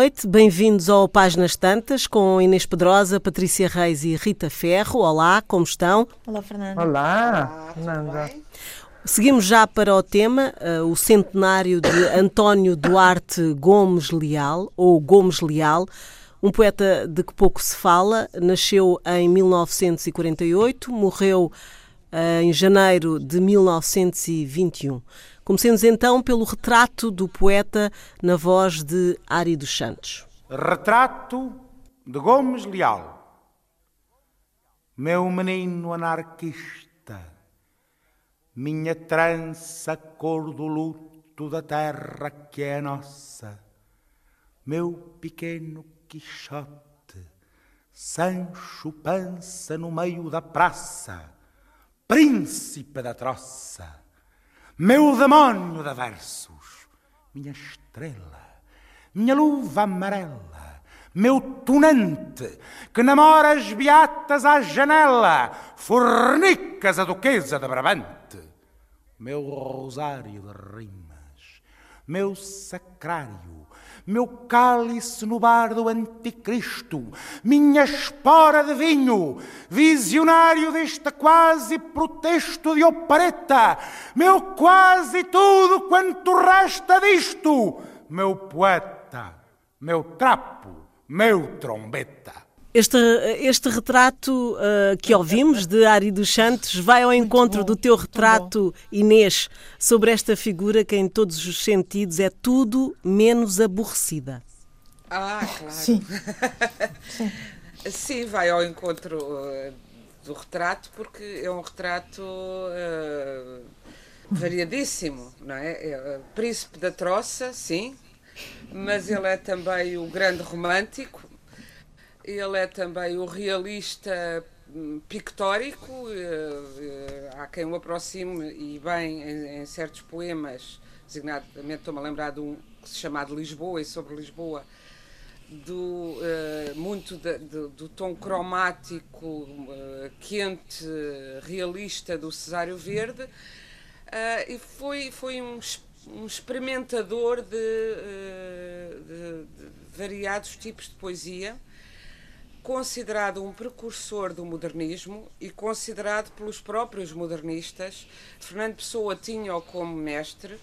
Noite, bem-vindos ao Páginas Tantas com Inês Pedrosa, Patrícia Reis e Rita Ferro. Olá, como estão? Olá, Fernando. Olá, Fernanda. Seguimos já para o tema, uh, o centenário de António Duarte Gomes Leal, ou Gomes Leal, um poeta de que pouco se fala, nasceu em 1948, morreu uh, em janeiro de 1921. Comecemos então pelo retrato do poeta na voz de Ari dos Santos. Retrato de Gomes Leal. Meu menino anarquista, minha trança cor do luto da terra que é nossa, meu pequeno Quixote, Sancho Pança no meio da praça, príncipe da troça meu demónio de versos, minha estrela, minha luva amarela, meu tunante, que namora as beatas à janela, fornicas a duquesa de Brabante, meu rosário de rimas, meu sacrário, meu cálice no bar do anticristo, minha espora de vinho, visionário deste quase protesto de opereta, meu quase tudo quanto resta disto, meu poeta, meu trapo, meu trombeta. Este, este retrato uh, que ouvimos de Ari dos Santos vai ao encontro do teu retrato, Inês, sobre esta figura que, em todos os sentidos, é tudo menos aborrecida. Ah, claro. Sim. Sim. Sim, vai ao encontro uh, do retrato, porque é um retrato uh, variadíssimo, não é? é príncipe da troça, sim, mas ele é também o grande romântico ele é também o realista hum, pictórico, eh, eh, há quem o aproxime e bem em, em certos poemas, designadamente estou-me a lembrar de um que se chama de Lisboa e sobre Lisboa, do, uh, muito de, de, do tom cromático, uh, quente, realista do Cesário Verde, uh, e foi, foi um, um experimentador de, de, de variados tipos de poesia considerado um precursor do modernismo e considerado pelos próprios modernistas. Fernando Pessoa tinha-o como mestre,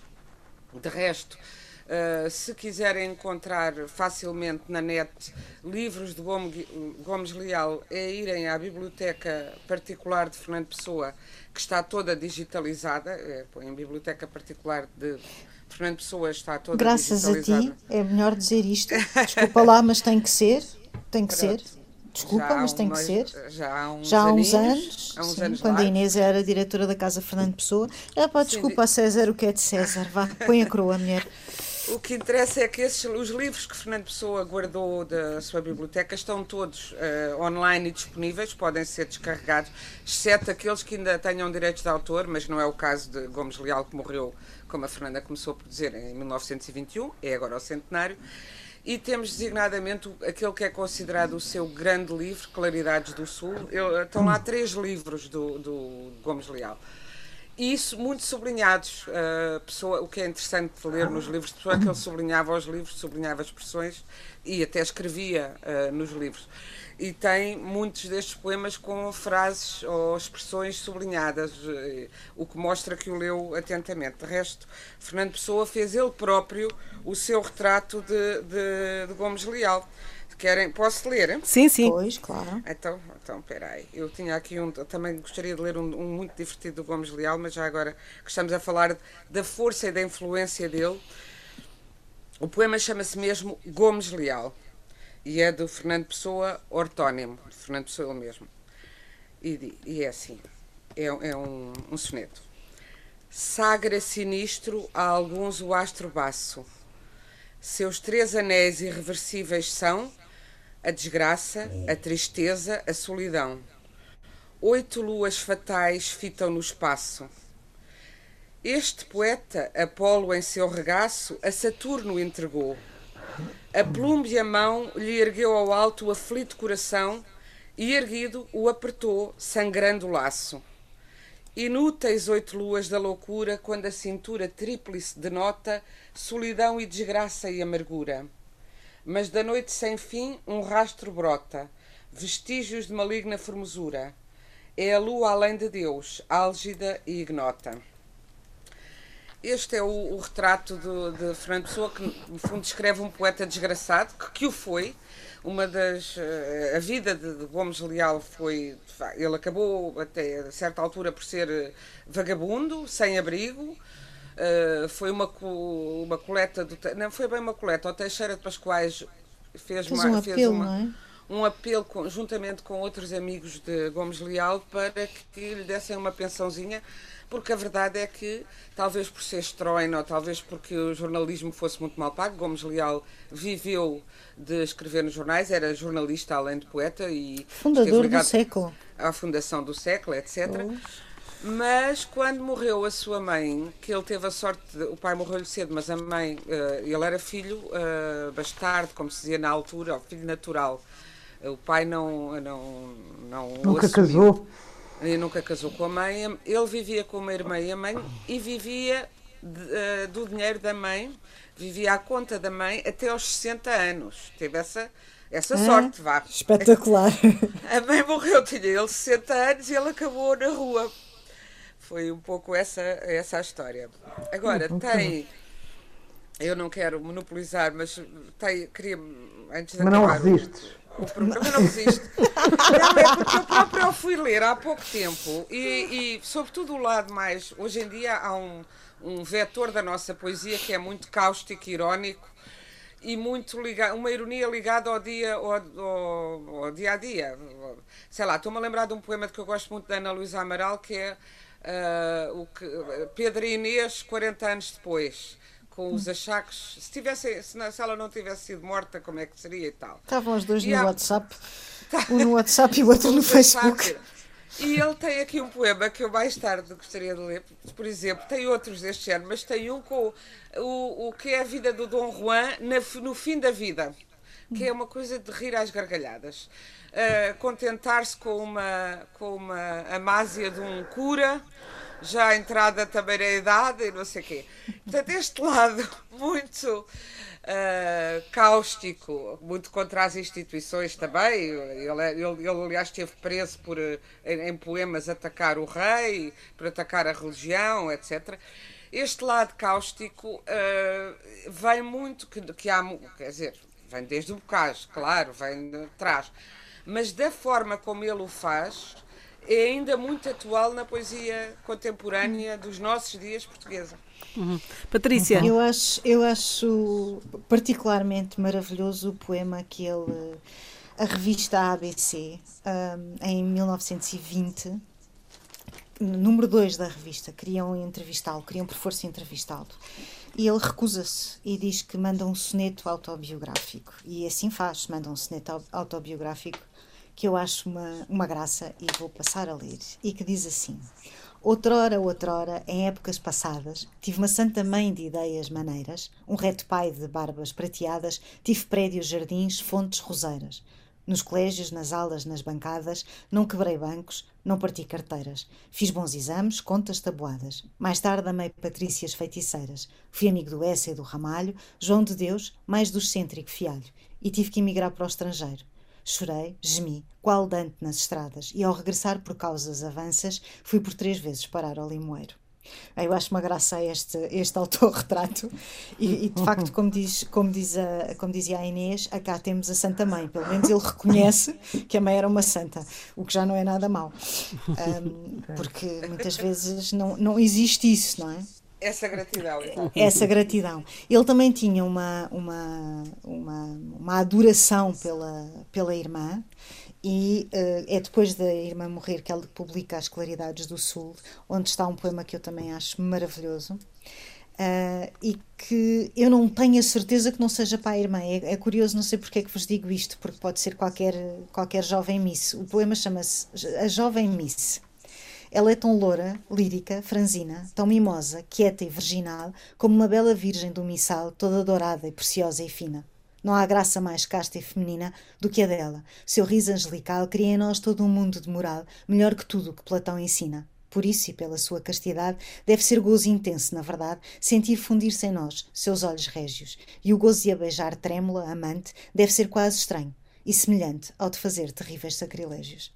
de resto. Uh, se quiserem encontrar facilmente na net livros de Gomes Leal, é irem à biblioteca particular de Fernando Pessoa, que está toda digitalizada. É, em biblioteca particular de Fernando Pessoa está toda Graças digitalizada. Graças a ti, é melhor dizer isto. Desculpa lá, mas tem que ser. Tem que Pronto. ser. Desculpa, mas tem que ser. Já há uns, já há uns anos, há uns sim, anos quando a Inês era diretora da Casa Fernando Pessoa. Ah, pá, desculpa, sim, César, o que é de César? Vá, põe a coroa, mulher. O que interessa é que esses, os livros que Fernando Pessoa guardou da sua biblioteca estão todos uh, online e disponíveis, podem ser descarregados, exceto aqueles que ainda tenham direitos de autor, mas não é o caso de Gomes Leal, que morreu, como a Fernanda começou por dizer, em 1921, é agora o centenário. E temos designadamente aquele que é considerado o seu grande livro, Claridades do Sul. Eu, estão lá três livros do, do Gomes Leal. E isso muito sublinhados. Uh, pessoa, o que é interessante de ler nos livros de pessoa é que ele sublinhava os livros, sublinhava expressões e até escrevia uh, nos livros e tem muitos destes poemas com frases ou expressões sublinhadas, eh, o que mostra que o leu atentamente. De resto, Fernando Pessoa fez ele próprio o seu retrato de, de, de Gomes Leal. Querem, posso ler? Sim, sim. Pois, claro. Então, então peraí. Eu tinha aqui um. Também gostaria de ler um, um, muito divertido do Gomes Leal, mas já agora que estamos a falar da força e da influência dele. O poema chama-se mesmo Gomes Leal e é do Fernando Pessoa, ortónimo, Fernando Pessoa ele mesmo. E, e é assim, é, é um, um soneto. Sagra sinistro a alguns o astro baço. Seus três anéis irreversíveis são a desgraça, a tristeza, a solidão. Oito luas fatais fitam no espaço. Este poeta, Apolo em seu regaço, a Saturno entregou a plume e a mão lhe ergueu ao alto o aflito coração e, erguido, o apertou, sangrando o laço. Inúteis oito luas da loucura, quando a cintura tríplice denota solidão e desgraça e amargura. Mas da noite sem fim um rastro brota, vestígios de maligna formosura. É a lua além de Deus, álgida e ignota. Este é o, o retrato de, de, Fernando Pessoa, que no fundo descreve um poeta desgraçado, que, que o foi. Uma das. Eh, a vida de, Gomes Leal foi. Ele acabou, até a certa altura, por ser eh, vagabundo, sem abrigo. Uh, foi uma, uma coleta. Do, não foi bem uma coleta. O Teixeira de Pascoais fez, fez uma, um fez apelo, uma, é? um apelo juntamente com outros amigos de Gomes Leal para que lhe dessem uma pensãozinha porque a verdade é que, talvez por ser estróino, ou talvez porque o jornalismo fosse muito mal pago, Gomes Leal viveu de escrever nos jornais, era jornalista além de poeta e fundador do século. À fundação do século, etc. Mas quando morreu a sua mãe, que ele teve a sorte, de, o pai morreu-lhe cedo, mas a mãe, uh, ele era filho uh, bastardo, como se dizia na altura, ou filho natural. O pai não, não, não Nunca casou. Ele nunca casou com a mãe. Ele vivia com uma irmã e a mãe e vivia de, uh, do dinheiro da mãe, vivia à conta da mãe até aos 60 anos. Teve essa, essa ah, sorte, vá. Espetacular. A mãe morreu, tinha ele 60 anos e ele acabou na rua. Foi um pouco essa, essa a história. Agora, tem. Eu não quero monopolizar, mas tem, queria. Antes de mas não resistes. O programa não existe. Não, é porque eu próprio fui ler há pouco tempo e, e, sobretudo, o lado mais. Hoje em dia há um, um vetor da nossa poesia que é muito cáustico, irónico e muito ligado, uma ironia ligada ao dia, ao, ao, ao dia a dia. Sei lá, estou-me a lembrar de um poema que eu gosto muito da Ana Luísa Amaral que é uh, o que, Pedro e Inês, 40 anos depois com os achaques. Se, tivesse, se, se ela não tivesse sido morta, como é que seria e tal? Estavam os dois e no há... WhatsApp. Um no WhatsApp e o outro no Facebook. E ele tem aqui um poema que eu mais tarde gostaria de ler, por exemplo, tem outros deste ano, mas tem um com o, o que é a vida do Dom Juan na, no fim da vida, que é uma coisa de rir às gargalhadas. Uh, Contentar-se com uma, com uma amásia de um cura já entrada também na idade e não sei o quê. Portanto, este lado muito uh, cáustico, muito contra as instituições também. Ele, ele, ele aliás, esteve preso por, em, em poemas, atacar o rei, por atacar a religião, etc. Este lado cáustico uh, vem muito, que, que há, quer dizer, vem desde o bocage, claro, vem de trás, mas da forma como ele o faz é ainda muito atual na poesia contemporânea dos nossos dias portuguesa. Uhum. Patrícia. Eu acho, eu acho particularmente maravilhoso o poema que ele, a revista ABC, um, em 1920, número 2 da revista, queriam entrevistá-lo, queriam por força entrevistá-lo. E ele recusa-se e diz que manda um soneto autobiográfico. E assim faz, manda um soneto autobiográfico que eu acho uma, uma graça e vou passar a ler, e que diz assim: Outrora, outrora, em épocas passadas, tive uma santa mãe de ideias maneiras, um reto pai de barbas prateadas, tive prédios, jardins, fontes, roseiras. Nos colégios, nas aulas, nas bancadas, não quebrei bancos, não parti carteiras. Fiz bons exames, contas tabuadas. Mais tarde amei Patrícias feiticeiras. Fui amigo do Essa e do Ramalho, João de Deus, mais do excêntrico Fialho. E tive que emigrar para o estrangeiro. Chorei, gemi, qual Dante nas estradas, e ao regressar por causas avanças, fui por três vezes parar ao limoeiro. Eu acho uma graça este, este autorretrato e, e, de facto, como, diz, como, diz a, como dizia a Inês, acá temos a Santa Mãe. Pelo menos ele reconhece que a mãe era uma santa, o que já não é nada mau. Um, porque muitas vezes não, não existe isso, não é? Essa gratidão, então. Essa gratidão. Ele também tinha uma, uma, uma, uma adoração pela, pela irmã, e uh, é depois da irmã morrer que ele publica As Claridades do Sul, onde está um poema que eu também acho maravilhoso. Uh, e que eu não tenho a certeza que não seja para a irmã. É, é, curioso, não sei porque é que vos digo isto, porque pode ser qualquer, qualquer jovem Miss. O poema chama-se A Jovem Miss. Ela é tão loura, lírica, franzina, tão mimosa, quieta e virginal, como uma bela virgem do missal, toda dourada e preciosa e fina. Não há graça mais casta e feminina do que a dela. Seu riso angelical cria em nós todo um mundo de moral, melhor que tudo o que Platão ensina. Por isso, e pela sua castidade, deve ser gozo intenso, na verdade, sentir fundir-se em nós, seus olhos régios. E o gozo de a beijar trêmula, amante, deve ser quase estranho e semelhante ao de fazer terríveis sacrilégios.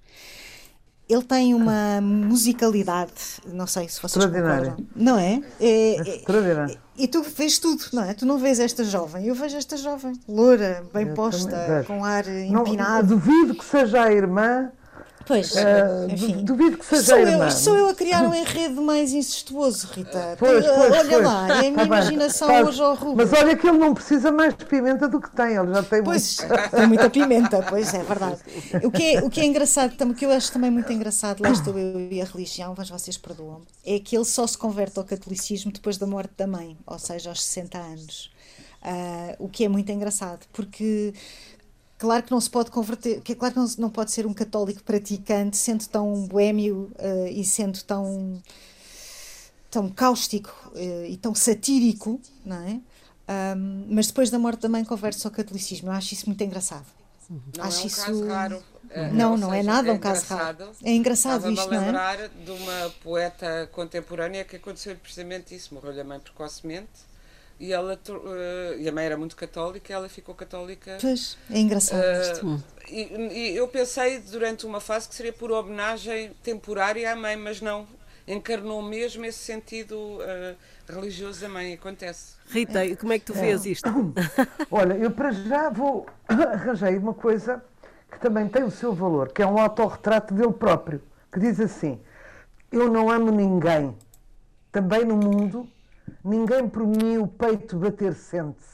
Ele tem uma musicalidade, não sei se vocês concordam. Não é? é, é e tu vês tudo, não é? Tu não vês esta jovem, eu vejo esta jovem, loura, bem eu posta, com ar empinado. Não, duvido que seja a irmã Pois, uh, enfim. Duvido que seja sou eu, sou eu a criar um enredo mais incestuoso, Rita. Pois, pois, olha pois. lá, é a minha tá imaginação bem, hoje ao rubro. Mas olha que ele não precisa mais de pimenta do que tem, ele já tem Pois, tem muita pimenta, pois é verdade. O que é, o que é engraçado, o que eu acho também muito engraçado, lá estou eu e a religião, mas vocês perdoam, é que ele só se converte ao catolicismo depois da morte da mãe, ou seja, aos 60 anos. Uh, o que é muito engraçado, porque Claro que não se pode converter, que claro que não, não pode ser um católico praticante sendo tão boêmio uh, e sendo tão tão cáustico uh, e tão satírico, não é? Um, mas depois da morte da mãe converte-se ao catolicismo. Eu acho isso muito engraçado. Não acho é um isso... caso raro. Não, não é nada é um caso raro. É engraçado isto, não é? lembrar de uma poeta contemporânea que aconteceu precisamente isso. Morreu-lhe a mãe precocemente e ela uh, e a mãe era muito católica ela ficou católica pois é engraçado uh, e, e, eu pensei durante uma fase que seria por homenagem temporária à mãe mas não. Encarnou mesmo esse sentido uh, religioso da mãe acontece. Rita e como é que tu vês é. isto? Olha eu para já vou arranjei uma coisa que também tem o seu valor que é um autorretrato dele próprio que diz assim eu não amo ninguém também no mundo Ninguém por mim o peito bater sente.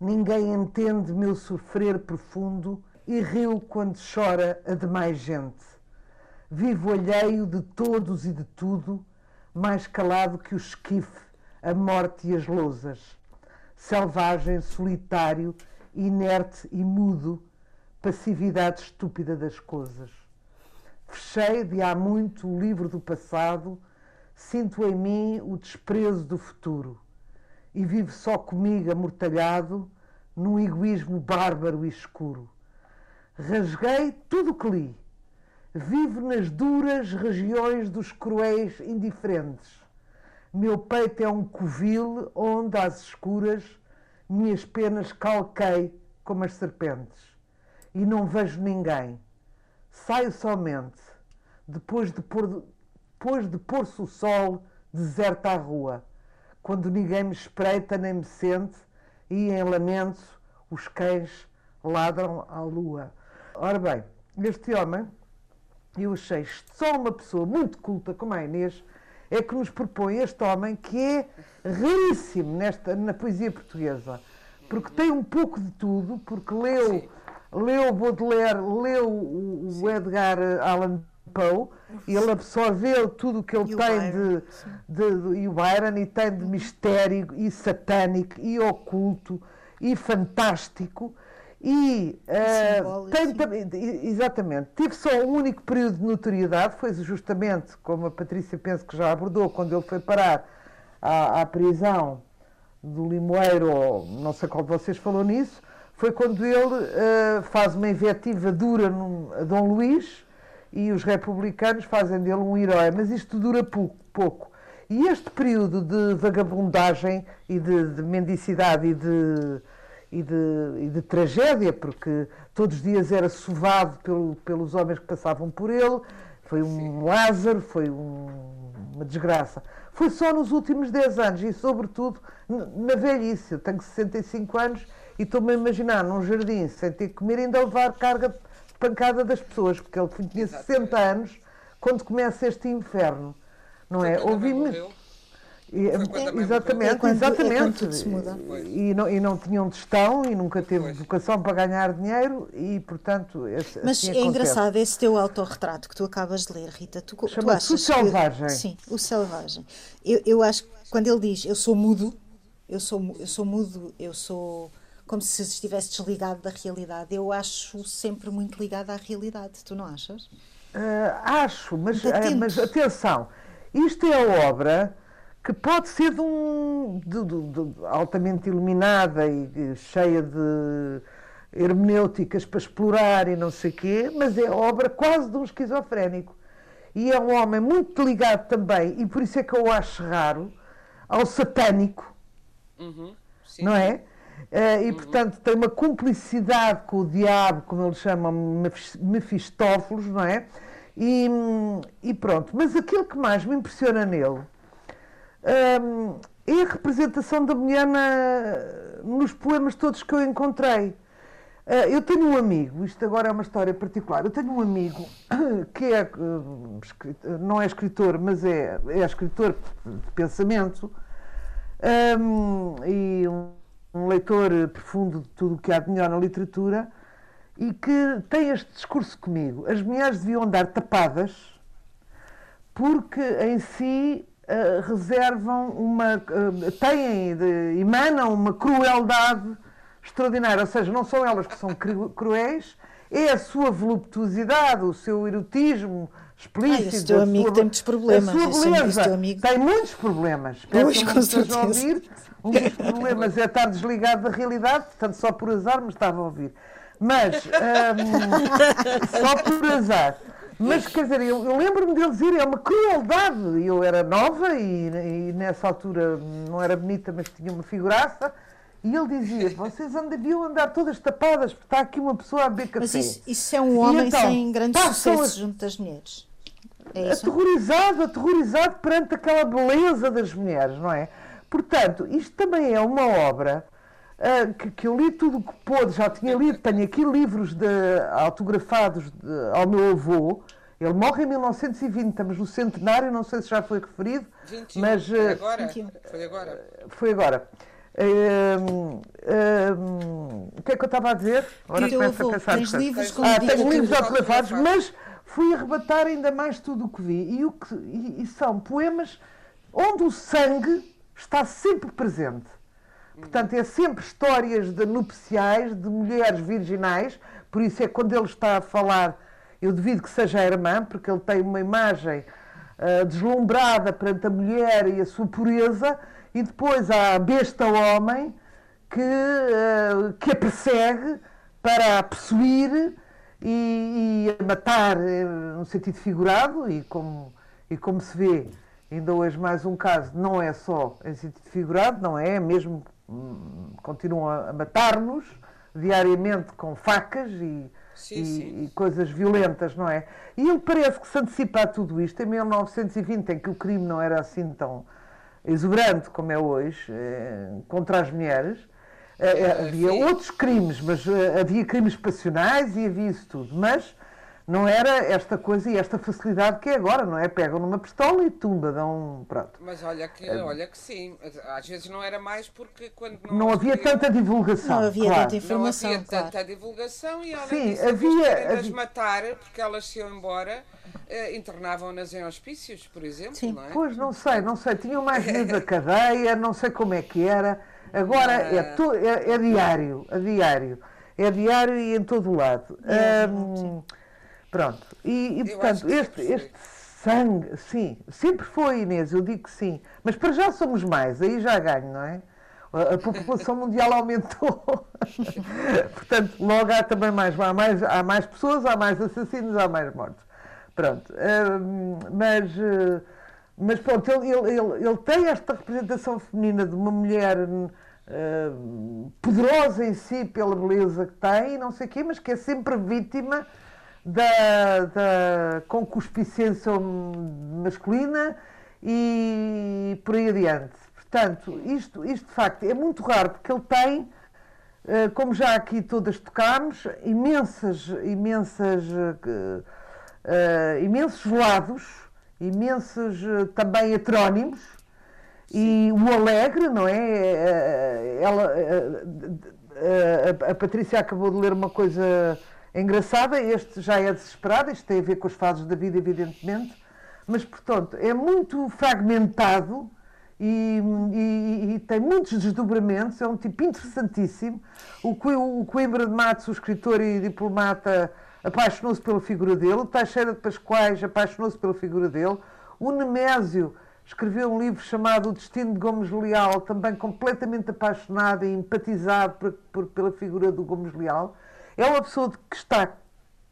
Ninguém entende meu sofrer profundo e riu quando chora a demais gente. Vivo alheio de todos e de tudo, mais calado que o esquife, a morte e as lousas. Selvagem, solitário, inerte e mudo, passividade estúpida das coisas. Fechei de há muito o livro do passado Sinto em mim o desprezo do futuro e vivo só comigo amortalhado num egoísmo bárbaro e escuro. Rasguei tudo o que li. Vivo nas duras regiões dos cruéis indiferentes. Meu peito é um covil onde, às escuras, minhas penas calquei como as serpentes. E não vejo ninguém. Saio somente, depois de pôr depois de pôr-se o sol, deserta a rua, quando ninguém me espreita nem me sente, e em lamento os cães ladram à lua. Ora bem, este homem, eu achei só uma pessoa muito culta como a Inês, é que nos propõe este homem que é raríssimo nesta, na poesia portuguesa, porque tem um pouco de tudo, porque leu, leu Baudelaire, leu o, o Edgar Allan Poe, ele absorveu tudo o que ele e tem de, de, de, e o Byron e tem de mistério e satânico e oculto e fantástico e uh, tem também exatamente. Tive só um único período de notoriedade foi justamente como a Patrícia penso que já abordou quando ele foi parar à, à prisão do Limoeiro ou não sei qual de vocês falou nisso foi quando ele uh, faz uma invectiva dura a Dom Luís e os republicanos fazem dele um herói, mas isto dura pouco. pouco. E este período de vagabundagem e de, de mendicidade e de, e, de, e de, tragédia, porque todos os dias era sovado pelo, pelos homens que passavam por ele, foi um Sim. Lázaro, foi um, uma desgraça. Foi só nos últimos 10 anos e, sobretudo, na velhice. Eu tenho 65 anos e estou-me a imaginar num jardim sem ter que comer e ainda levar carga pancada das pessoas, porque ele tinha 60 anos quando começa este inferno. Não é? Ouvi-me. Exatamente, quando, exatamente. É. E, não, e não tinham gestão e nunca teve pois. vocação para ganhar dinheiro e, portanto. Esse, Mas assim é acontece. engraçado esse teu autorretrato que tu acabas de ler, Rita. Tu, tu achas o selvagem. Que, sim, o selvagem. Eu, eu acho que quando ele diz eu sou mudo, eu sou, eu sou mudo, eu sou como se estivesse desligado da realidade. Eu acho sempre muito ligado à realidade, tu não achas? Uh, acho, mas, uh, mas atenção, isto é a obra que pode ser de um, de, de, de, altamente iluminada e cheia de hermenêuticas para explorar e não sei o quê, mas é obra quase de um esquizofrénico. e é um homem muito ligado também, e por isso é que eu o acho raro, ao satânico, Uhum, sim. não é? Eh, e portanto tem uma cumplicidade com o diabo, como eles chamam Mefis- Mefistófeles, não é? E, e pronto, mas aquilo que mais me impressiona nele hum, é a representação da mulher na- nos poemas todos que eu encontrei. Eh, eu tenho um amigo, isto agora é uma história particular, eu tenho um amigo que é, escrit- não é escritor, mas é, é escritor de pensamento, hum, e um, um leitor profundo de tudo o que há de melhor na literatura e que tem este discurso comigo. As mulheres deviam andar tapadas porque em si eh, reservam uma. eh, têm, de, emanam uma crueldade extraordinária. Ou seja, não são elas que são cru- cruéis, é a sua voluptuosidade, o seu erotismo explícito. Ah, esse teu amigo sua- tem muitos problemas, A sua beleza tem muitos problemas. Pois, com certeza. ouvir. Um dos problemas é estar desligado da realidade, portanto, só por azar me estava a ouvir. Mas, hum, só por azar. Mas, quer dizer, eu, eu lembro-me dele dizer, é uma crueldade. Eu era nova e, e nessa altura não era bonita, mas tinha uma figuraça. E ele dizia, vocês deviam andar todas tapadas, porque está aqui uma pessoa a beber café. Mas isso, isso é um homem então, sem grande passam sucesso as- junto das mulheres. É aterrorizado, aterrorizado perante aquela beleza das mulheres, não é? Portanto, isto também é uma obra ah, que, que eu li tudo o que pôde, já tinha lido, tenho aqui livros de, autografados de- ao meu avô. Ele morre em 1920, estamos no centenário, não sei se já foi referido, 21. mas Foi ah, agora? 21. Foi agora. foi agora. Hum, hum, o que é que eu estava a dizer? Agora começo a pensar tens livros Ah, tenho livros autografados. mas fui arrebatar ainda mais tudo o que vi. E, o que, e, e são poemas onde o sangue está sempre presente. Portanto, é sempre histórias de nupciais, de mulheres virginais, por isso é quando ele está a falar, eu devido que seja a irmã, porque ele tem uma imagem ah, deslumbrada perante a mulher e a sua pureza, e depois há a besta homem que, ah, que a persegue para a possuir e, e a matar eh, no sentido figurado, e como, e como se vê, ainda hoje mais um caso, não é só em sentido figurado, não é, é mesmo hum, continuam a, a matar-nos diariamente com facas e, Sim, e- sim. e coisas violentas, não é? E ele parece que se antecipa a tudo isto em 1920, em que o crime não era assim tão exuberante como é hoje eh, contra as mulheres. Eh, eh, havia sim. outros crimes, mas eh, havia crimes passionais e havia isso tudo. Mas não era esta coisa e esta facilidade que é agora, não é? Pegam numa pistola e tumba, dão. Pronto. Mas olha que, olha que sim. Às vezes não era mais porque quando não, Não havia tanta divulgação. Não havia claro. tanta Não informação, havia claro. tanta divulgação e além Sim, havia- havia- matar porque elas se iam embora, eh, internavam-nas em hospícios, por exemplo, Sim. não é? Pois, não sei, não sei. Tinham mais medo da cadeia, não sei como é que era. Agora é, tu- é, é diário, é diário. É diário e em todo o lado. É, Hum, pronto. E, e, portanto, este, este sangue, sim, sempre foi, Inês, eu digo que sim. Mas para já somos mais, aí já ganho, não é? A população mundial aumentou. Portanto, logo há também mais, há mais. Há mais pessoas, há mais assassinos, há mais mortos. Pronto. mas, eh, mas pronto, ele, ele, ele, tem esta representação feminina de uma mulher hum, poderosa em si pela beleza que tem não sei o quê, mas que é sempre vítima da, da concupiscência masculina e por aí adiante. Portanto, isto, isto de facto é muito raro porque ele tem, eh, como já aqui todas tocámos, imensas, imensas, eh, imensos lados, imensos eh, também heterónimos e o alegre, não é? Eh, Ela, eh, eh, a, a Patrícia acabou de ler uma coisa engraçada, este já é desesperado, isto tem a ver com as fases da vida, evidentemente, mas, portanto, é muito fragmentado e, e- e tem muitos desdobramentos, é um tipo interessantíssimo. O, o Coimbra de Matos, o escritor e diplomata, apaixonou-se pela figura dele, Teixeira de Pascoais apaixonou-se pela figura dele, o Nemésio escreveu um livro chamado O Destino de Gomes Leal, também completamente apaixonado e empatizado por- por- pela figura do Gomes Leal. É uma pessoa que está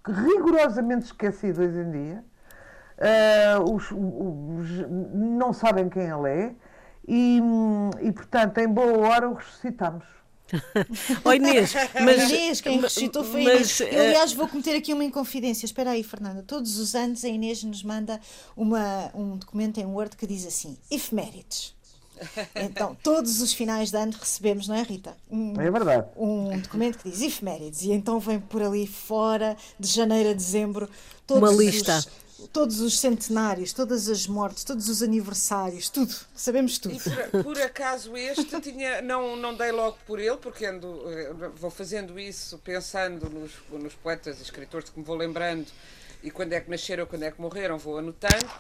rigorosamente esquecida hoje em dia. uh, os, os, não sabem quem ele é e, e, portanto, em boa hora o ressuscitamos. Oh Inês, mas, Inês, quem ressuscitou foi mas, Inês. Eu, aliás, vou cometer aqui uma inconfidência. Espera aí, Fernanda. Todos os anos a Inês nos manda uma, um documento em Word que diz assim: Efemérides. Então, todos os finais de ano recebemos, não é, Rita? Um, é verdade. Um documento que diz efemérides. E então vem por ali fora, de janeiro a dezembro, todos uma lista. Os, todos os centenários, todas as mortes, todos os aniversários, tudo, sabemos tudo. Por, por, acaso este tinha, não, não dei logo por ele, porque ando, eh, vou fazendo isso pensando nos, nos poetas e escritores que me vou lembrando e quando é que nasceram, quando é que morreram, vou anotando.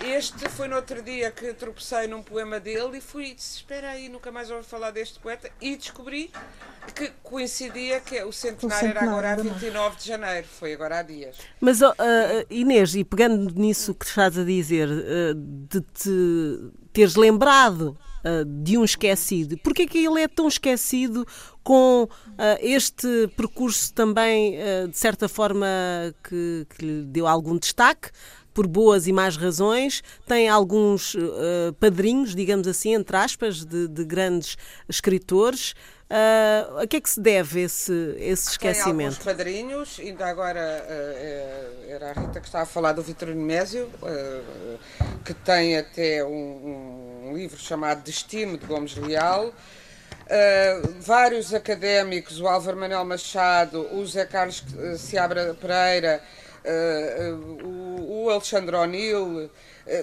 Este foi no outro dia que tropecei num poema dele e fui, disse, espera aí, nunca mais ouvi falar deste poeta e descobri que coincidia que o centenário, o centenário era agora a 29 de janeiro, foi agora há dias. Mas uh, Inês, e pegando nisso que estás a dizer, uh, de te teres lembrado uh, de um esquecido, porquê é que ele é tão esquecido com uh, este percurso também, uh, de certa forma, que, que, lhe deu algum destaque? Por boas e más razões, tem alguns padrinhos, digamos assim, entre aspas, de, de grandes escritores. Uh, a que é que se deve esse, esse esquecimento? Tem alguns padrinhos, ainda agora uh, era a Rita que estava a falar do Vitorino Mésio, uh, que tem até um, um, livro chamado Destino de Gomes Leal. vários académicos, o Álvaro Manuel Machado, o Zé Carlos Seabra Pereira, o, o Alexandre O'Neill,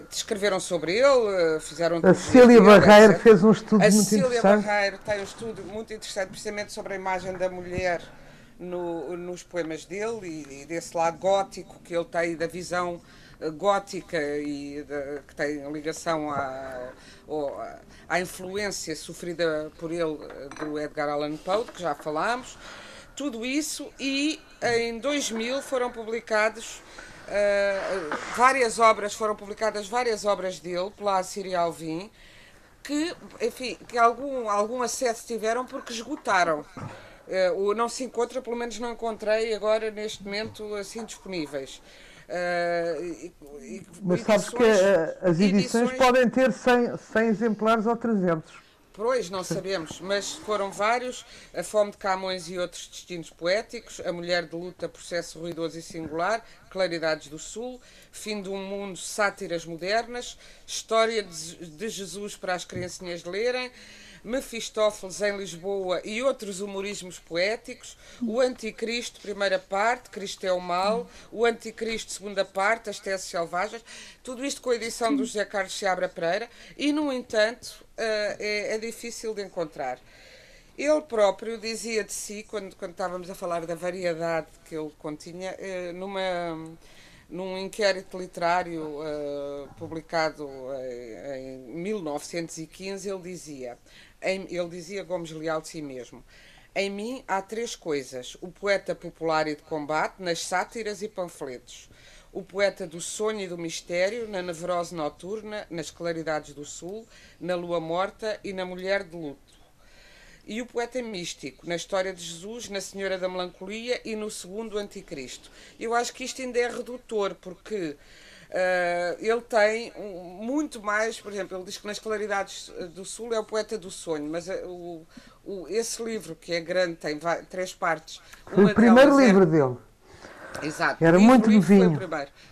descreveram sobre ele, fizeram A Cília Barreiro fez um estudo a muito Cília interessante. A Cília Barreiro tem um estudo muito interessante, precisamente sobre a imagem da mulher no, nos poemas dele e, e, desse lado gótico que ele tem, da visão eh, gótica e de, que tem ligação à, à influência sofrida por ele eh, do Edgar Allan Poe, que já falámos. Tudo isso e em 2000 foram publicados Uh, várias obras, foram publicadas várias obras dele pela Assíria Alvim, que, enfim, que algum, algum acesso tiveram porque esgotaram. Uh, não se encontra, pelo menos não encontrei agora neste momento assim disponíveis. Uh, e, e, Mas sabes que as edições, edições, podem ter 100, 100 exemplares ou 300. Pois, não sabemos, mas foram vários. A Fome de Camões e outros destinos poéticos, A Mulher de Luta, Processo Ruidoso e Singular, Claridades do Sul, Fim um Mundo, Sátiras Modernas, História de Jesus para as criancinhas lerem, Mefistófeles em Lisboa e outros humorismos poéticos, o Anticristo, primeira parte, Cristo é o Mal, o Anticristo, segunda parte, as Teses Selvagens, tudo isto com a edição do José Carlos Seabra Pereira, e, no entanto, eh, é, é difícil de encontrar. Ele próprio dizia de si, quando, quando estávamos a falar da variedade que ele continha, eh, numa num inquérito literário uh, publicado em 1915, ele dizia: em, ele dizia Gomes Leal de si mesmo. Em mim há três coisas: o poeta popular e de combate, nas sátiras e panfletos. O poeta do sonho e do mistério, na nevrose noturna, nas claridades do sul, na lua morta e na mulher de luto. E o poeta místico, na história de Jesus, na Senhora da Melancolia e no segundo Anticristo. Eu acho que isto ainda é redutor, porque Uh, ele tem um, muito mais, por exemplo, ele diz que nas Claridades do Sul é o poeta do sonho, mas uh, o, o, esse livro, que é grande, tem três partes. Foi o primeiro é livro é... dele. Exato. Era muito novinho.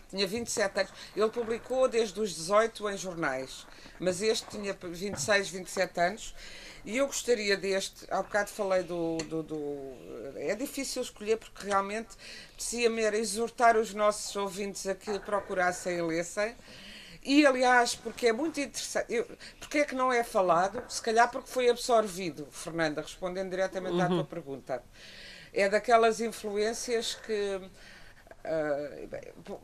Tinha 27 anos. Ele publicou desde os 18 em jornais, mas este tinha 26, 27 anos e eu gostaria deste, há bocado falei do, do, do É difícil escolher porque realmente precisa-me exortar os nossos ouvintes a que procurassem e lessem. E aliás, porque é muito interessante, eu, porque é que não é falado? Se calhar porque foi absorvido, Fernanda, respondendo diretamente uhum. à tua pergunta. É daquelas influências que. Uh,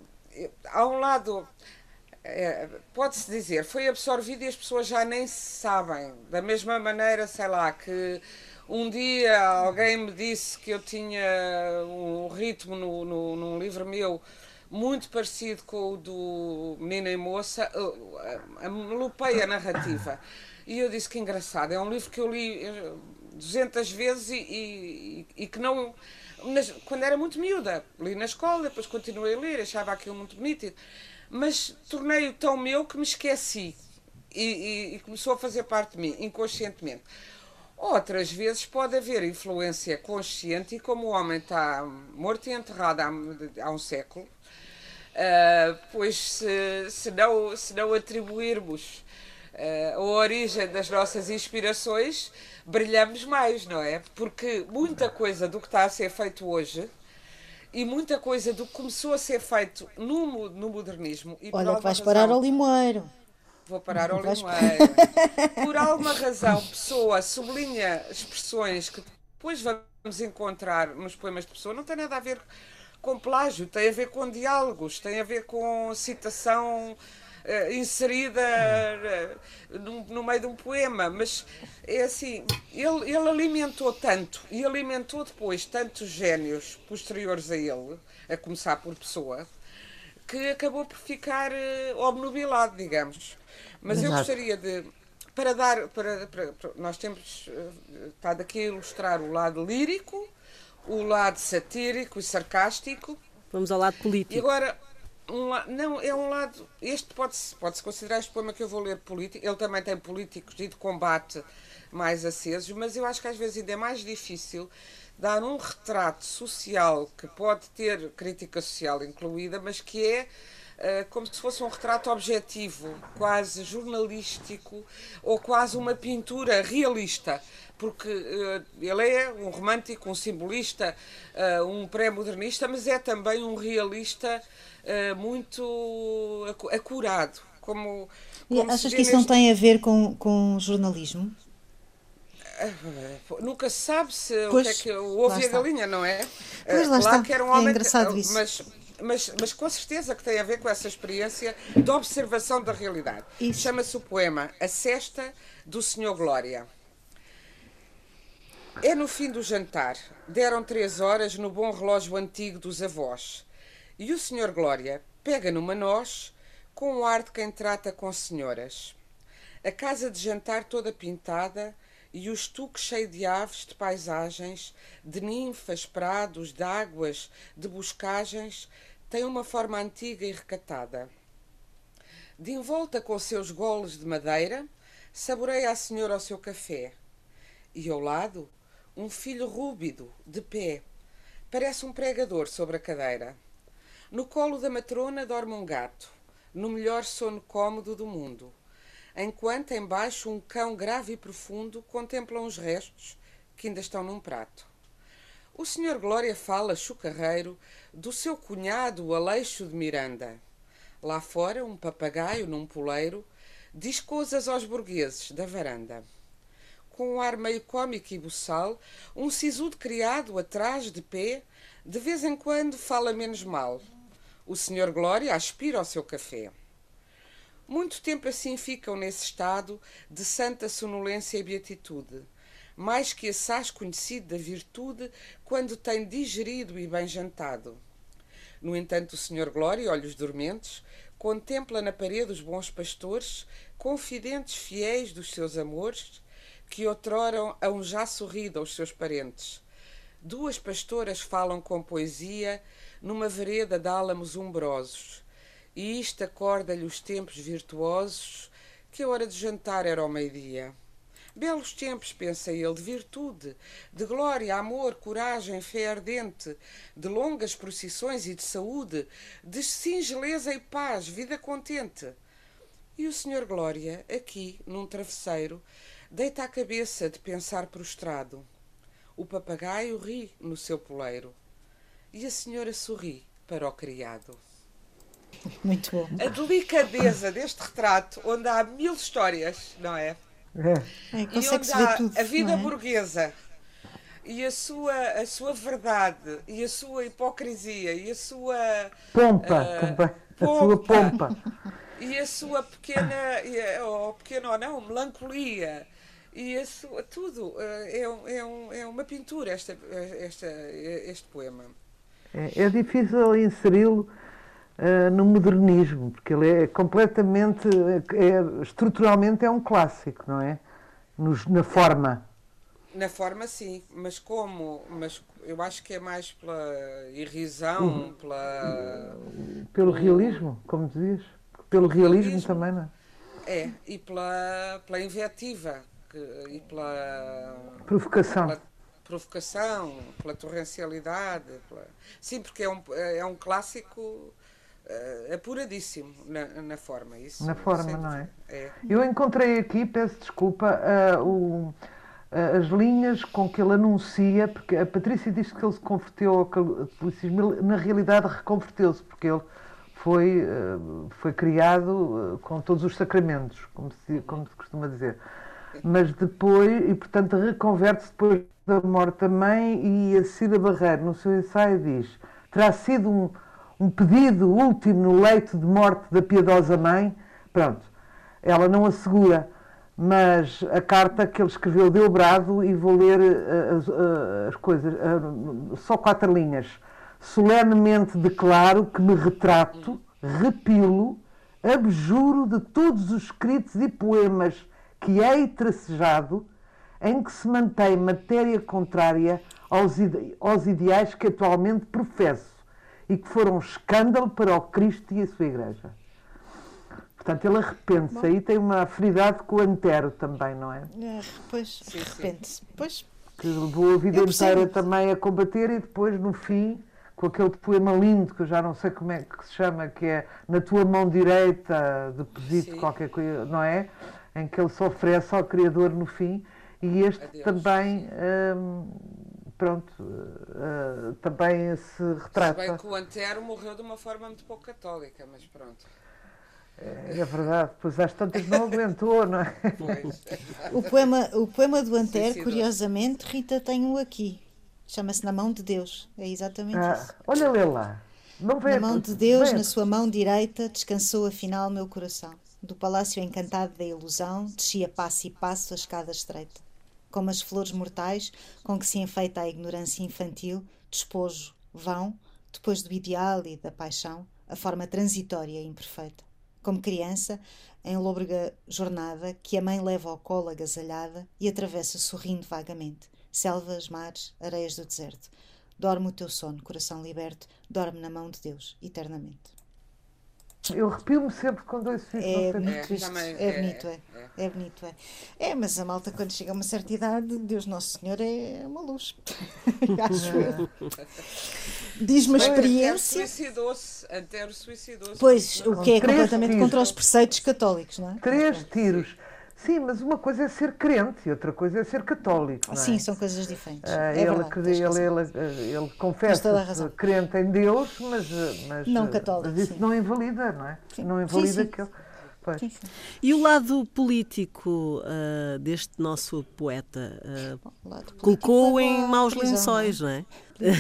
há um lado é, pode-se dizer, foi absorvido e as pessoas já nem sabem. Da mesma maneira, sei lá, que um dia alguém me disse que eu tinha um ritmo no, no, num livro meu muito parecido com o do Menina e Moça, lupei a narrativa. E eu disse que engraçado, é um livro que eu li 200 eh, vezes e, e, e que não. Quando era muito miúda, li na escola, depois continuei a ler, achava aquilo muito bonito mas tornei-o tão meu que me esqueci e, e, e, começou a fazer parte de mim, inconscientemente. Outras vezes pode haver influência consciente e como o homem está morto e enterrado há, há um século, uh, pois se, se, não, se não atribuirmos uh, a origem das nossas inspirações, brilhamos mais, não é? Porque muita coisa do que está a ser feito hoje e muita coisa do que começou a ser feito no, no modernismo. E Olha, que vais razão, parar ao limoeiro. Vou parar ao limoeiro. Por alguma razão, Pessoa sublinha expressões que depois vamos encontrar nos poemas de Pessoa, não tem nada a ver com plágio, tem a ver com diálogos, tem a ver com citação uh, inserida uh, no, no, meio de um poema, mas é assim, ele, ele alimentou tanto e alimentou depois tantos génios posteriores a ele, a começar por Pessoa, que acabou por ficar uh, obnubilado, digamos. Mas Exato. eu gostaria de para dar para, para, para, nós temos estado aqui a ilustrar o lado lírico, o lado satírico e sarcástico. Vamos ao lado político. E agora um não, é um lado. Este pode-se pode -se considerar este poema que eu vou ler político. Ele também tem políticos e de combate mais acesos, mas eu acho que às vezes ainda é mais difícil dar um retrato social que pode ter crítica social incluída, mas que é uh, como se fosse um retrato objetivo, quase jornalístico ou quase uma pintura realista porque uh, ele é um romântico, um simbolista, uh, um pré-modernista, mas é também um realista uh, muito acurado. Como, como achas que isso neste... não tem a ver com, com jornalismo? Nunca se sabe se pois, o que é que o ovo e a galinha, não é? Pois lá está. Que era um homem, é engraçado isso. Mas, mas, mas com certeza que tem a ver com essa experiência de observação da realidade. Chama-se o poema A Cesta do Senhor Glória. É no fim do jantar. Deram três horas no bom relógio antigo dos avós. E o Senhor Glória pega numa noz com o ar de quem trata com senhoras. A casa de jantar toda pintada e o estuque cheio de aves, de paisagens, de ninfas, prados, de águas, de boscagens, tem uma forma antiga e recatada. De envolta com seus goles de madeira, saboreia a senhora o seu café. E ao lado, um filho rúbido, de pé. Parece um pregador sobre a cadeira. No colo da matrona dorme um gato, no melhor sono cômodo do mundo. Enquanto embaixo um cão grave e profundo contempla uns restos que ainda estão num prato. O senhor Glória fala, chucarreiro, do seu cunhado Aleixo de Miranda. Lá fora, um papagaio num poleiro diz coisas aos burgueses da varanda com um ar meio cômico e buçal, um sisudo criado atrás de pé, de vez em quando fala menos mal. O senhor Glória aspira ao seu café. Muito tempo assim ficam nesse estado de santa sonolência e beatitude, mais que assaz conhecido da virtude quando tem digerido e bem jantado. No entanto, o senhor Glória, olhos dormentes, contempla na parede os bons pastores, confidentes fiéis dos seus amores, que outrora hão já sorrido aos seus parentes. Duas pastoras falam com poesia numa vereda de álamos umbrosos, e isto acorda-lhe os tempos virtuosos que a hora de jantar era ao meio-dia. Belos tempos, pensa ele, de virtude, de glória, amor, coragem, fé ardente, de longas procissões e de saúde, de singeleza e paz, vida contente. E o Senhor Glória, aqui, num travesseiro, Deita a cabeça de pensar prostrado. O papagaio ri no seu poleiro. E a senhora sorri para o criado. Muito bom. A delicadeza deste retrato, onde há mil histórias, não é? É, e onde há tudo, a vida é? burguesa e a sua, a sua verdade e a sua hipocrisia e a sua pompa, uh, pompa. a sua pompa e a sua pequena ou pequena ou não melancolia e isso, tudo eh, é, é, um, é uma pintura, esta, esta, este poema. É, é difícil inseri-lo uh, no modernismo, porque ele é completamente, é, estruturalmente é um clássico, não é? Nos, na forma. Na forma sim, mas como? Mas eu acho que é mais pela irrisão, uhum. pela. Pelo realismo, como dizias. Pelo realismo, realismo também, não é? É, e pela, pela invetiva que, e pela. Provocação. Pela provocação, pela torrencialidade. Pela... Sim, porque é um, é um clássico uh, apuradíssimo na, na forma. Isso, na forma, não é? é? Eu encontrei aqui, peço desculpa, uh, o as linhas com que ele anuncia, porque a Patrícia diz que ele se converteu ao catolicismo, na realidade reconverteu-se, porque ele foi, eh, foi criado eh, com todos os sacramentos, como se, como se costuma dizer. Mas depois, e portanto reconverte-se depois da morte da mãe, e a Cida Barreiro, no seu ensaio, diz: terá sido um, um pedido último no leito de morte da piedosa mãe. Pronto, ela não assegura mas a carta que ele escreveu deu brado e vou ler eh, as, eh, as coisas, eh, só quatro linhas. Solenemente declaro que me retrato, repilo, abjuro de todos os escritos e poemas que hei tracejado em que se mantém matéria contrária aos, ide aos ideais que atualmente professo e que foram escândalo para o Cristo e a sua Igreja. Portanto, ele arrepende-se. Aí tem uma afinidade com o Antero também, não é? é pois, arrepende-se. Pois. Que levou a vida inteira também a combater e depois, no fim, com aquele poema lindo, que eu já não sei como é que se chama, que é Na tua mão direita, deposito qualquer coisa, não é? Em que ele se oferece ao Criador no fim. E este Adeus, também. Hum, pronto, uh, também se retrata. Se bem que o Antero morreu de uma forma muito pouco católica, mas pronto. É, é verdade, pois às tantas não aguentou, não é? O poema, o poema do Antero, curiosamente, Rita tem um aqui. Chama-se Na Mão de Deus. É exatamente ah, isso. Olha, lê lá. Não vem, na mão de Deus, vem. na sua mão direita, descansou afinal meu coração. Do palácio encantado da ilusão, descia passo e passo a escada estreita. Como as flores mortais com que se enfeita a ignorância infantil, despojo, vão, depois do ideal e da paixão, a forma transitória e imperfeita como criança, em lôbrega jornada, que a mãe leva ao colo agasalhada e atravessa sorrindo vagamente. Selvas, mares, areias do deserto. Dorme o teu sono, coração liberto, dorme na mão de Deus, eternamente. Eu arrepio-me sempre quando ouço isso. É, bonito isto. É, é, bonito, é. é. É bonito, é. É, mas a malta, quando chega a uma certa idade, Deus Nosso Senhor é uma luz. Acho eu. Diz uma experiência. Suicidou-se, Antero suicidou-se. Pois, o que é completamente tiros. contra os preceitos católicos, não é? Três tiros. Sim, mas uma coisa é ser crente e outra coisa é ser católico. É? Sim, são coisas diferentes. Ah, é ele, verdade, ele, ele, ele, confessa crente em Deus, mas, mas, não católico, mas isso sim. não invalida, não é? Sim. Não invalida sim, aquele. Sim, sim. E o lado político uh, deste nosso poeta uh, colocou em maus prisão, lençóis, não é?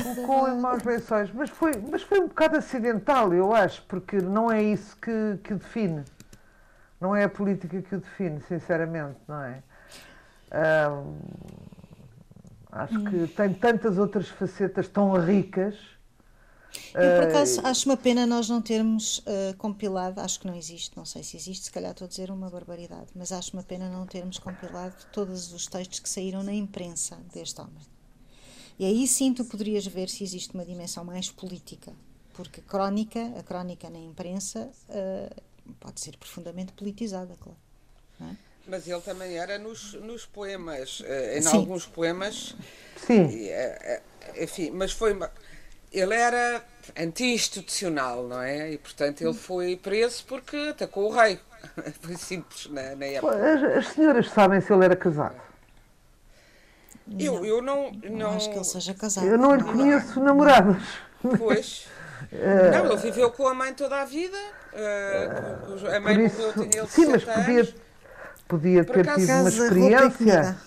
Colocou em maus lençóis, mas foi, mas foi um bocado acidental, eu acho, porque não é isso que, que define. Não é a política que o define, sinceramente, não é? acho que hum. tem tantas outras facetas tão ricas. Eu, por acaso, uh, acho uma pena nós não termos uh, compilado, acho que não existe, não sei se existe, se calhar estou a dizer uma barbaridade, mas acho uma pena não termos compilado todos os textos que saíram na imprensa deste homem. E aí sim tu poderias ver se existe uma dimensão mais política, porque crónica, a crónica na imprensa uh, pode ser profundamente politizada, claro. É? Mas ele também era nos, nos poemas, eh, em Sim. alguns poemas. Sim. Eh, eh, enfim, mas foi. Ele era anti-institucional, não é? E portanto ele foi preso porque atacou o rei. Foi simples na, na época. As, as, senhoras sabem se ele era casado? Eu, eu não, não. Não acho que ele seja casado. Eu não lhe conheço namoradas. Pois. Não, ele viveu com a mãe toda a vida. Uh, a mãe isso, morreu, tinha ele Sim, mas podia, podia ter tido uma experiência.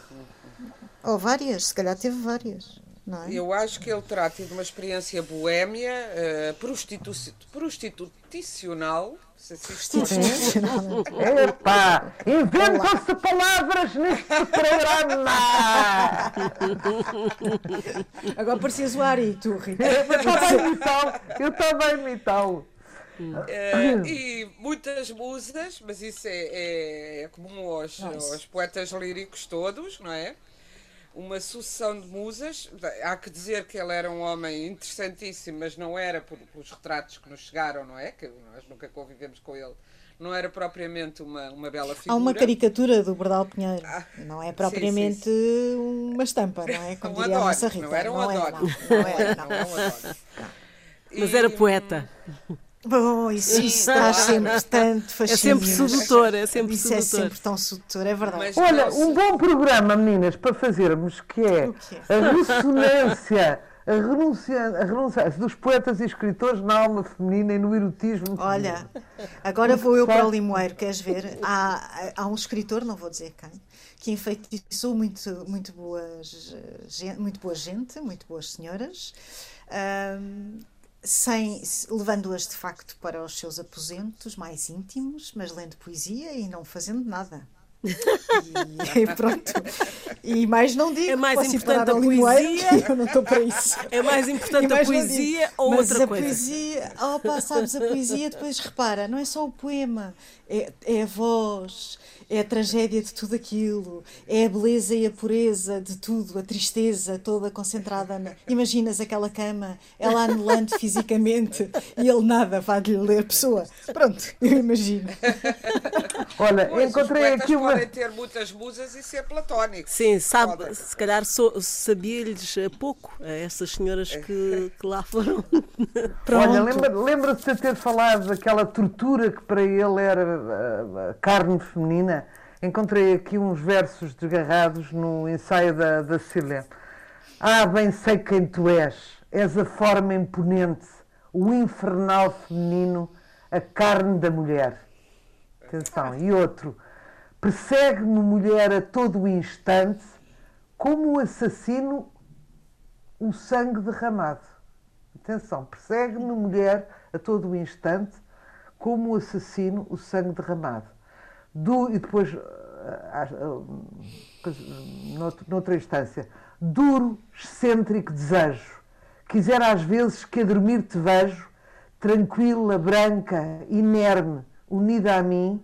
Ou várias, se calhar teve várias. É? Eu acho que ele terá tido uma experiência boémia, uh, prostitu prostitucional. Se Prostitucional. Epá, inventam-se palavras neste programa! Agora precisas o Ari, tu, Rita. Eu estava a imitá-lo. Uh, e muitas musas, mas isso é, é, é comum aos, aos, poetas líricos todos, não é? uma sucessão de musas. Há que dizer que ele era um homem interessantíssimo, mas não era por, pelos retratos que nos chegaram, não é? Que nós nunca convivemos com ele. Não era propriamente uma, uma bela figura. Há uma caricatura do Bordal Pinheiro. Ah, não é propriamente sim, sim, sim. uma estampa, não é? Como um diria Adonis, a Rita. Não era um não Adonis. Não, não, era, não. não era um Adonis. Mas era poeta. Bom, isso, isso está sempre tanto fascinante. É sempre sedutor, é sempre isso sedutor. é sempre tão sedutor, é verdade. Mas Olha, um bom programa, meninas, para fazermos, que é a ressonância, a renúncia, a renúncia dos poetas e escritores na alma feminina e no erotismo. Olha, agora vou eu para o Limoeiro, queres ver? Há, há um escritor, não vou dizer quem, que enfeitiçou muito, muito, boas, muito boa gente, muito boas senhoras. Um, sem levando-as de facto para os seus aposentos mais íntimos, mas lendo poesia e não fazendo nada. E, pronto. E mais não digo. É mais importante a poesia. Eu não estou para isso. É mais importante mais a poesia ou outra a coisa? Poesia, opa, sabes, a poesia depois repara, não é só o poema, é, é a voz, é a tragédia de tudo aquilo, é a beleza e a pureza de tudo, a tristeza toda concentrada. Na... Imaginas aquela cama, ela anulando fisicamente e ele nada, vai-lhe ler a pessoa. Pronto, eu imagino. Olha, pois, encontrei aqui uma. podem ter muitas musas e ser platónico. Sim, sabe, se calhar so, sabia-lhes pouco a essas senhoras que, que lá foram. Olha, lembra-se lembra de ter falado daquela tortura que para ele era a carne feminina? Encontrei aqui uns versos desgarrados no ensaio da, da Cília. Ah, bem sei quem tu és, és a forma imponente, o infernal feminino, a carne da mulher. Atenção, e outro, persegue-me mulher a todo o instante, como o assassino, o sangue derramado. Atenção, persegue-me mulher a todo o instante, como o assassino, o sangue derramado do, e depois, eh, eh, noutra instância, duro, excêntrico desejo. Quiser às vezes que a dormir te vejo, tranquila, branca, inerme, unida a mim,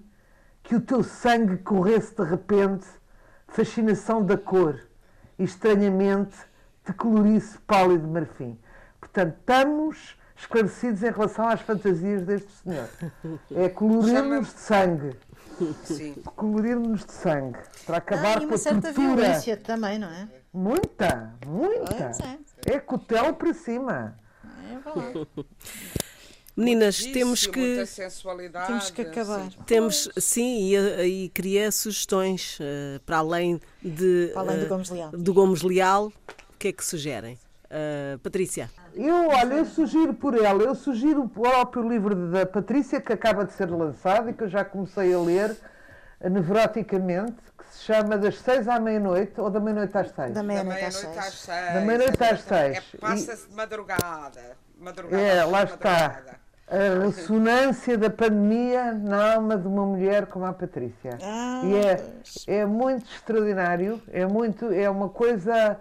que o teu sangue corresse de repente, fascinação da cor, e estranhamente te colorisse pálido marfim. Portanto, estamos esclarecidos em relação às fantasias deste senhor. É colorir-nos de sangue. Sim. Colorir-nos de sangue. Para acabar ah, e com a certa tortura. violência também, não é? Muita, muita. É. é cutelo para cima. É, Meninas, temos que temos que acabar. Sim. Temos sim e, e queria sugestões uh, para além de para além do Gomes Leal. Uh, do Gomes Leal. O que é que sugerem? Uh, Patrícia. Eu, olha, eu sugiro por ela, eu sugiro o próprio livro da Patrícia, que acaba de ser lançado e que eu já comecei a ler eh, nevroticamente, que se chama Das Seis à Meia-Noite ou da Meia-Noite às Seis. Da Meia-Noite às Seis. Da Meia-Noite às Seis. É, Passa-se de madrugada. madrugada é, lá está. A ressonância da pandemia na alma de uma mulher como a Patrícia. Ah, e é, é muito extraordinário, é, muito, é uma coisa.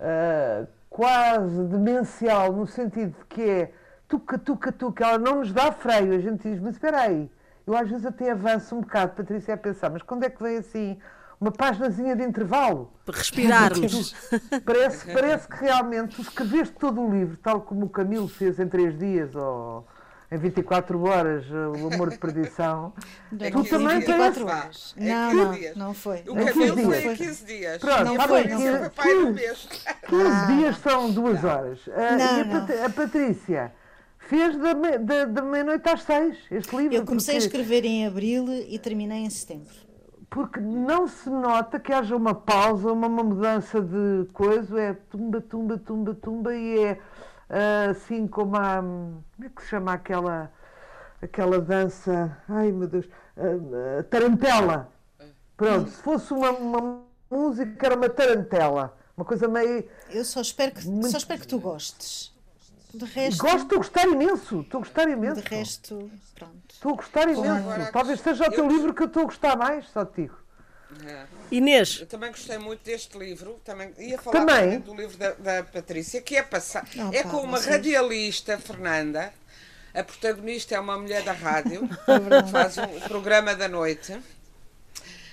Uh, quase demencial, no sentido de que é tuca, tuca, tuca, ela não nos dá freio. A gente diz, mas espera aí, eu às vezes até avanço um bocado, Patrícia, a pensar, mas quando é que vem assim uma páginazinha de intervalo? Para respirarmos. parece, parece que realmente tu escreveste todo o livro, tal como o Camilo fez em três dias, ou em 24 horas, o amor de perdição. É tu também tens. Horas. É não, não, não foi. O cabelo foi em 15 dias. Pronto, não foi, não foi. 15, 15 dias são duas horas. Uh, não, e a, a Patrícia fez da, da, da meia-noite às seis este livro. Eu comecei porque, a escrever em abril e terminei em setembro. Porque não se nota que haja uma pausa, uma, uma mudança de coisa, é tumba, tumba, tumba, tumba e é assim como a. Como é que se chama aquela, aquela dança? Ai meu Deus! A, a tarantela! Pronto, se fosse uma, uma música, era uma tarantela. Uma coisa meio. Eu só espero que, muito... só espero que tu gostes. De resto... Gosto, estou a gostar imenso. Estou a gostar imenso. De resto, pronto. Estou a gostar imenso. Talvez seja o teu eu... livro que eu estou a gostar mais, só te digo. É. Inês. Eu também gostei muito deste livro. Também ia falar também. do livro da, da, Patrícia, que é passar. é com uma vocês... radialista, Fernanda. A protagonista é uma mulher da rádio, é faz um programa da noite.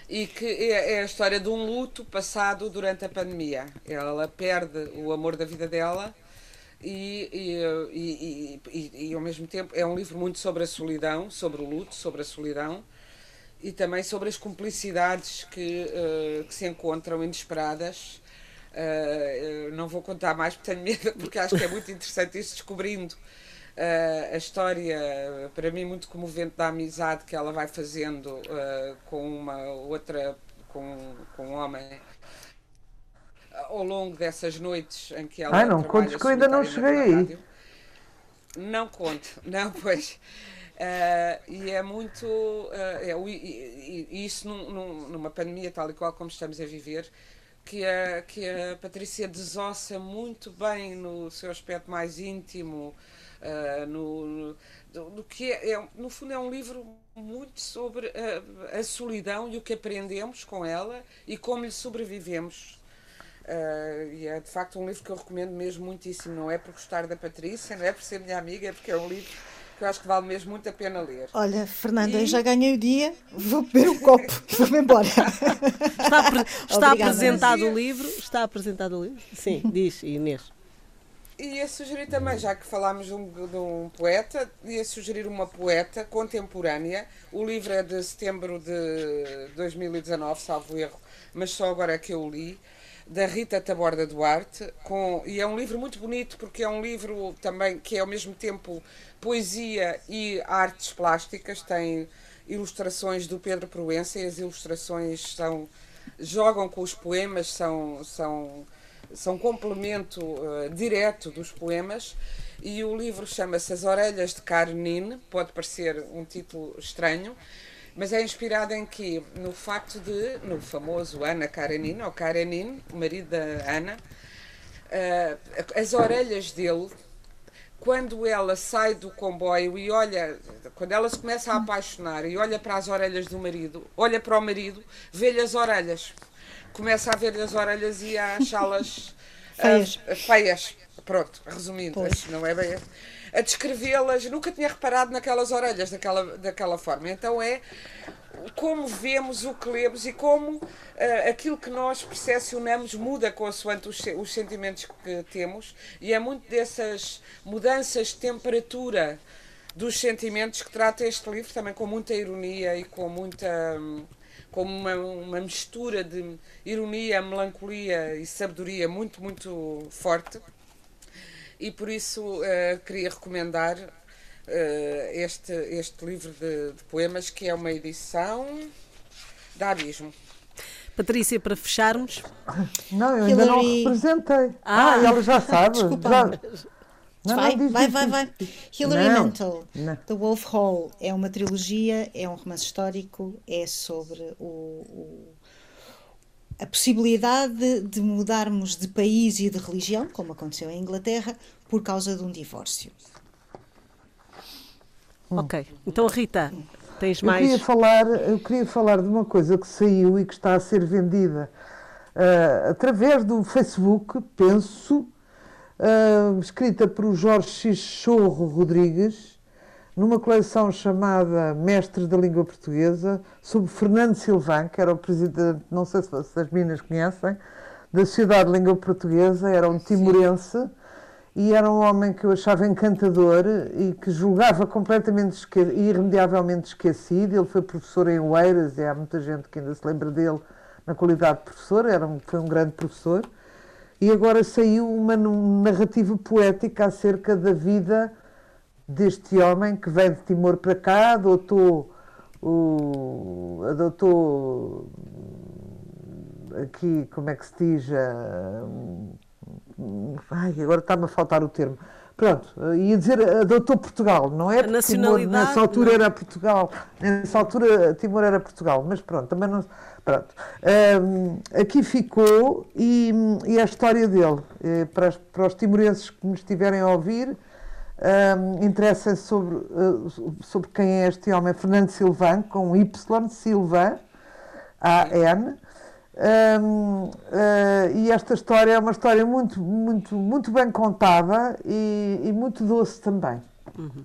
e que é, é, a história de um luto passado durante a pandemia. Ela perde o amor da vida dela e, e, e, e, ao mesmo tempo é um livro muito sobre a solidão, sobre o luto, sobre a solidão e também sobre as cumplicidades que, uh, que se encontram inesperadas. Uh, não vou contar mais porque tenho medo, porque acho que é muito interessante isso descobrindo uh, a história, para mim, muito comovente da amizade que ela vai fazendo com uma outra, com, com um homem ao longo dessas noites em que ela. Ai, não contes que eu ainda não cheguei aí. Não conto, não, pois. Uh, e é muito. Uh, é, e, e, isso num, num, numa pandemia tal e qual como estamos a viver, que a, que a Patrícia desossa muito bem no seu aspecto mais íntimo, uh, no, no, do, do, que é, é, no fundo é um livro muito sobre a, a solidão e o que aprendemos com ela e como lhe sobrevivemos Uh, e é de facto um livro que eu recomendo mesmo muitíssimo. Não é por gostar da Patrícia, não é por ser minha amiga, é porque é um livro que eu acho que vale mesmo muito a pena ler. Olha, Fernanda, e... já ganhei o dia, vou beber um copo e vou-me embora. Está, está apresentado o livro? Está apresentado o livro? Sim, diz Inês. E ia sugerir também, já que falámos de um, de um, poeta, ia sugerir uma poeta contemporânea. O livro é de setembro de 2019, salvo erro, mas só agora é que eu li da Rita Taborda Duarte, com, e é um livro muito bonito porque é um livro também que é ao mesmo tempo poesia e artes plásticas, tem ilustrações do Pedro Proença e as ilustrações são jogam com os poemas, são, são, são complemento uh, direto dos poemas. E o livro chama-se As Orelhas de Karenin, pode parecer um título estranho, mas é inspirado em que? No facto de, no famoso Ana Karenin, ou Karenin, o marido da Ana, uh, as orelhas dele, quando ela sai do comboio e olha, quando ela se começa a apaixonar e olha para as orelhas do marido, olha para o marido, vê-lhe as orelhas. Começa a ver-lhe as orelhas e a achá-las feias. Uh, feias. Pronto, resumindo, não é bem a descrevê-las, nunca tinha reparado naquelas orelhas daquela, daquela forma. Então é como vemos o que lemos e como uh, aquilo que nós percepcionamos muda consoante os, os sentimentos que temos, e é muito dessas mudanças de temperatura dos sentimentos que trata este livro, também com muita ironia e com muita. com uma, uma mistura de ironia, melancolia e sabedoria muito, muito forte e por isso uh, queria recomendar uh, este, este livro de, de, poemas, que é uma edição da Abismo. Patrícia, para fecharmos. Não, eu ainda não representei. Ah, ah ela já sabe. Desculpa. Já... Não, vai, não, vai, vai, vai, Hilary Mantel, não. The Wolf Hall, é uma trilogia, é um romance histórico, é sobre o, o a possibilidade de, de mudarmos de país e de religião, como aconteceu em Inglaterra, por causa de um divórcio. Ok. Então, Rita, tens mais. Eu queria, falar, eu queria falar de uma coisa que saiu e que está a ser vendida uh, através do Facebook, penso, uh, escrita por Jorge. Chorro Rodrigues, numa coleção chamada Mestres da Língua Portuguesa, sobre Fernando Silvão, que era o presidente, não sei se as meninas conhecem, da Sociedade de Língua Portuguesa, era um timorense e era um homem que eu achava encantador e que julgava completamente esque irremediavelmente esquecido. Ele foi professor em Oeiras e há muita gente que ainda se lembra dele na qualidade de professor, era um, foi um grande professor. E agora saiu uma narrativa poética acerca da vida deste homem que vem de Timor para cá, adotou, o, adotou aqui, como é que se diz, ai, agora está-me a faltar o termo. Pronto, ia dizer adotou Portugal, não é? Porque Timor, nessa altura não. era Portugal, nessa altura Timor era Portugal, mas pronto, também não. Pronto. Um, aqui ficou e, e a história dele, eh, para, para os timorenses que me estiverem a ouvir, um, interessa sobre, uh, sobre quem é este homem, Fernando Silvan, com Y, Silvan, A-N. Um, uh, e esta história é uma história muito, muito, muito bem contada e, e muito doce também. Uhum.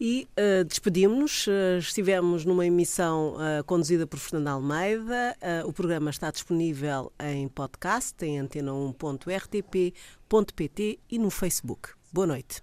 E uh, despedimos-nos. Estivemos numa emissão uh, conduzida por Fernando Almeida. o programa está disponível em podcast, em antena1.rtp.pt e no Facebook. Boa noite.